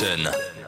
Session.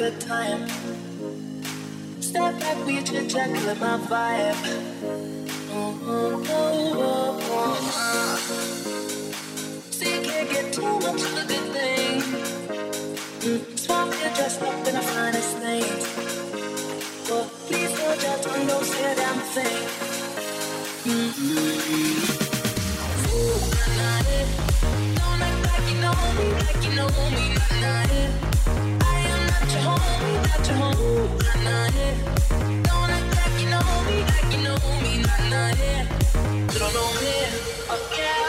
Good time. Step back, we chit chat, kill my vibe. Mm-hmm. See, you can't get too much of a good thing. Mm-hmm. Swap get dressed up in the finest things. But please hold your tongue, don't say a damn thing. Don't act like you know me, like you know me, yeah. You don't know me, oh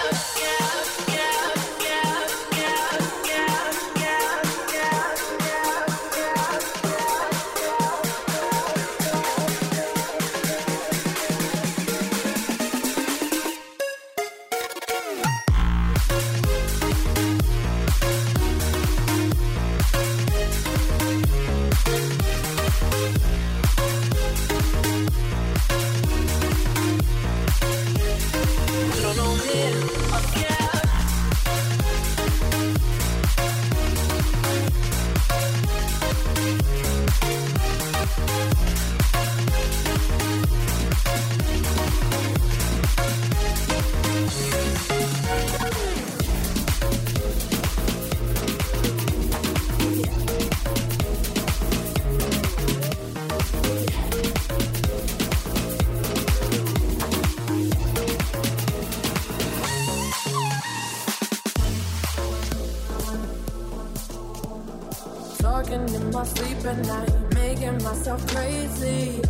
talking in my sleep at night, making myself crazy.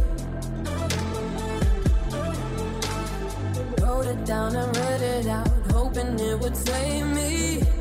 Wrote it down and read it out, hoping it would save me.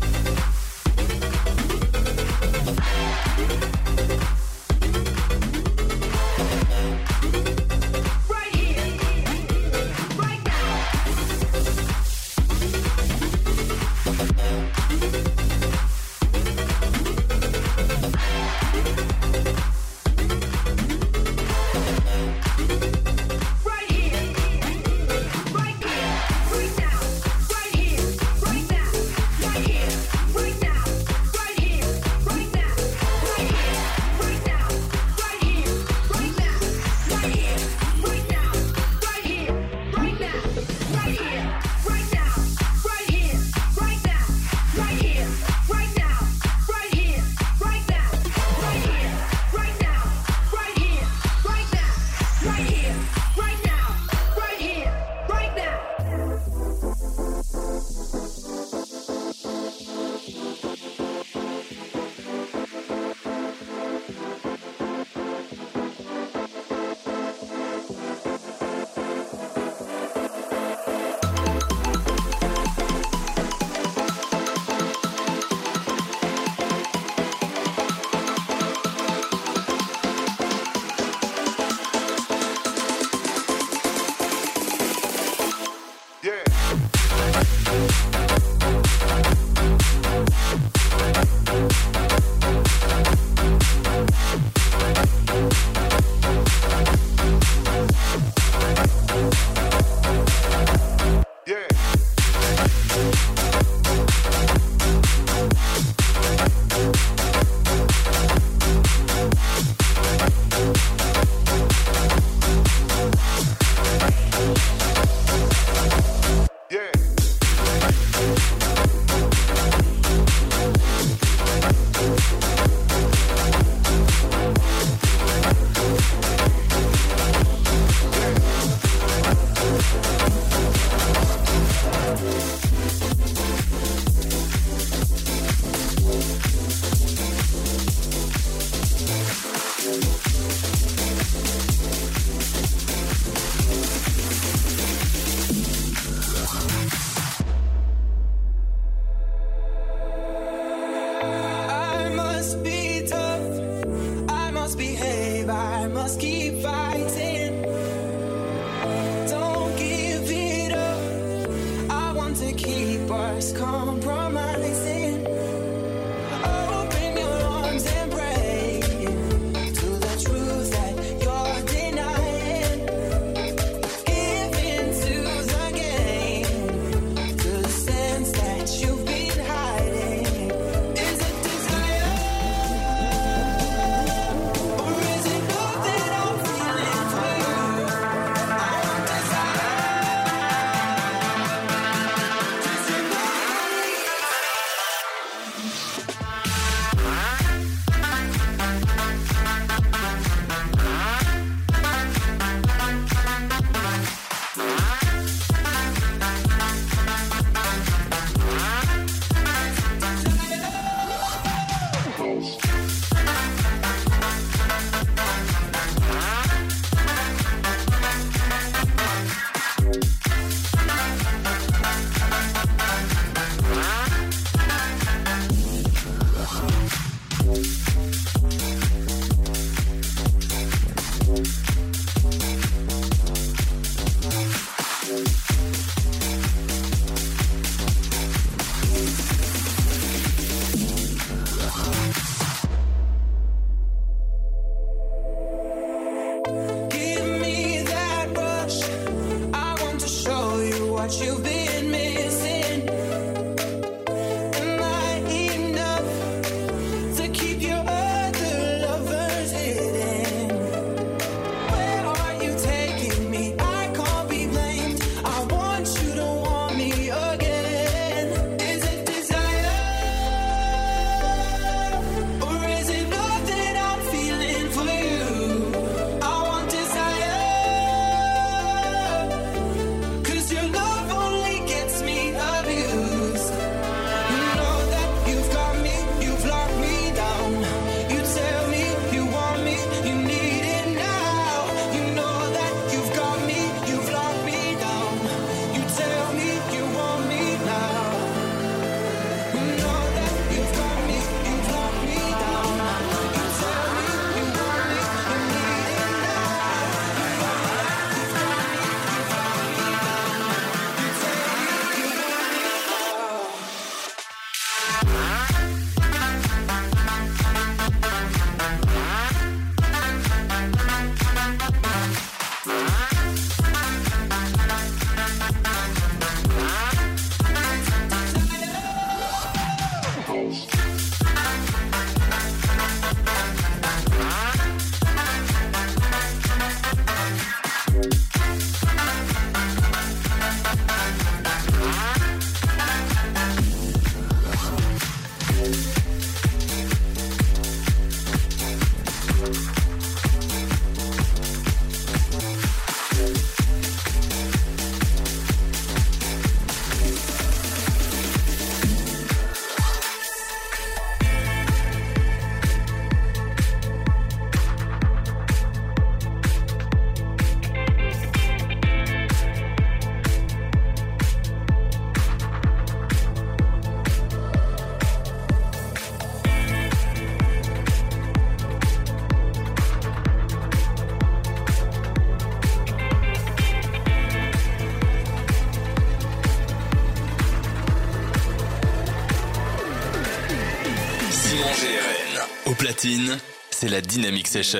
Au platine, c'est la Dynamic Session.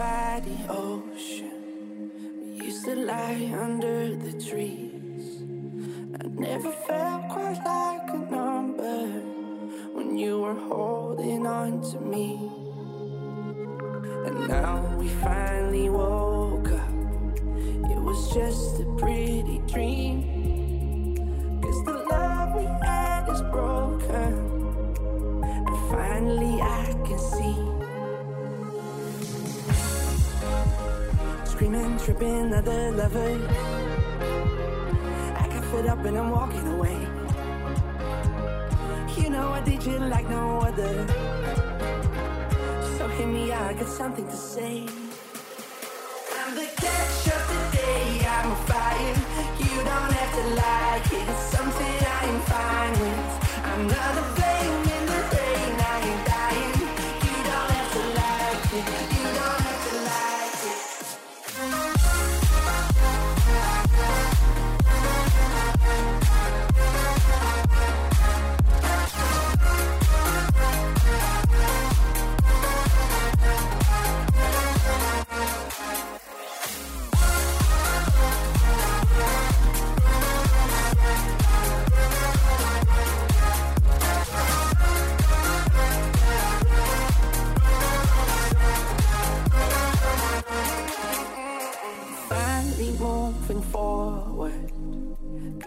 Friends and I'm walking away. You know I did you like no other. So hear me I got something to say. I'm the catch of the day, I'm a fire. You don't have to like it, it's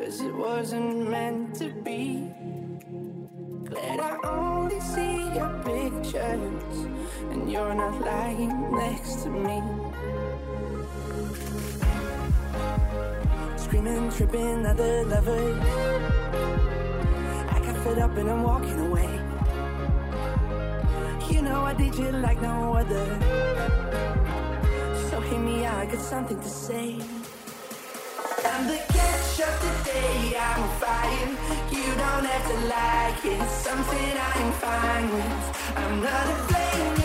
Cause it wasn't meant to be. Glad I only see your pictures, and you're not lying next to me. Screaming, tripping, other lovers. I got fed up and I'm walking away. You know I did you like no other. So hear me out, I got something to say. I'm the of the day, I'm on fire. You don't have to like it, it's something I'm fine with. I'm not a flame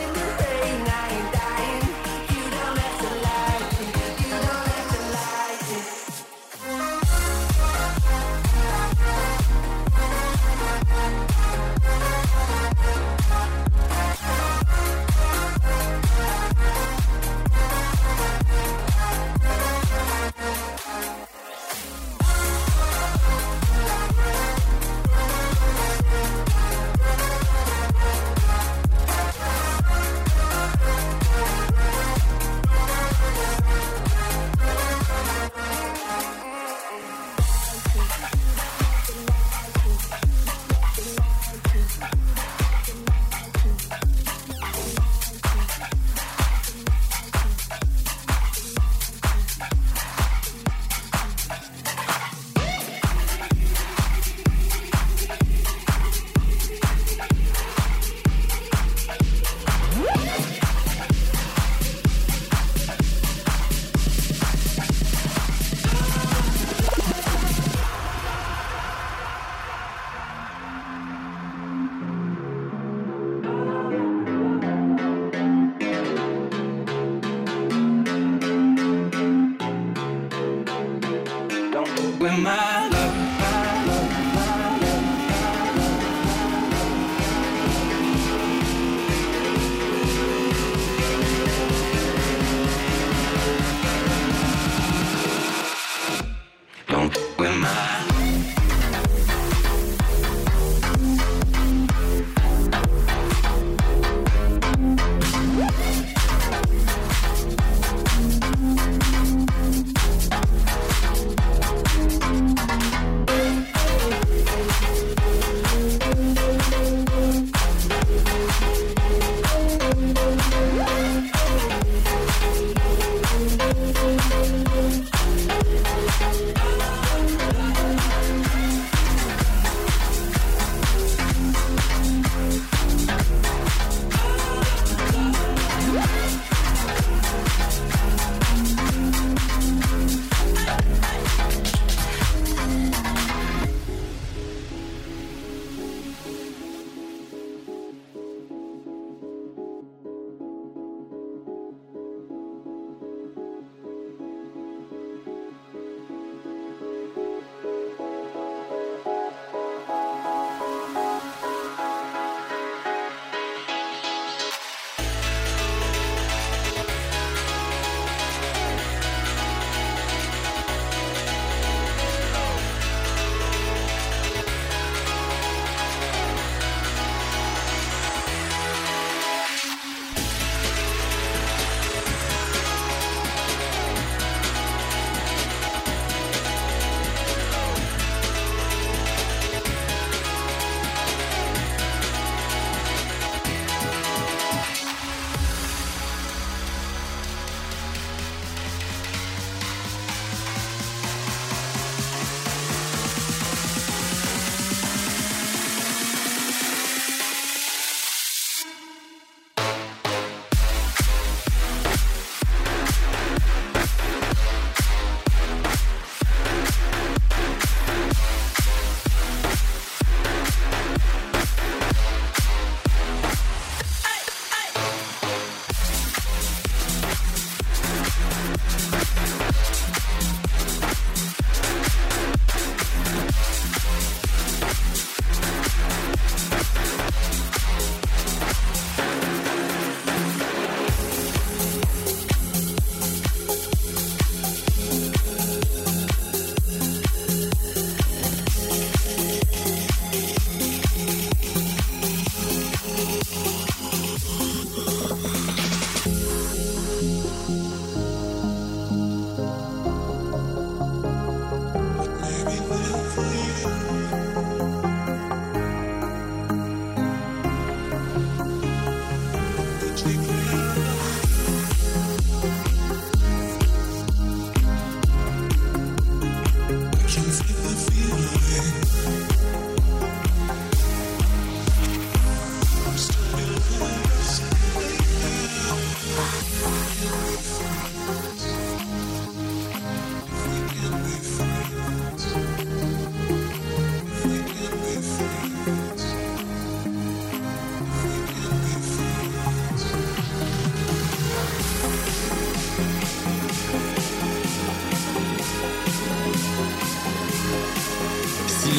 my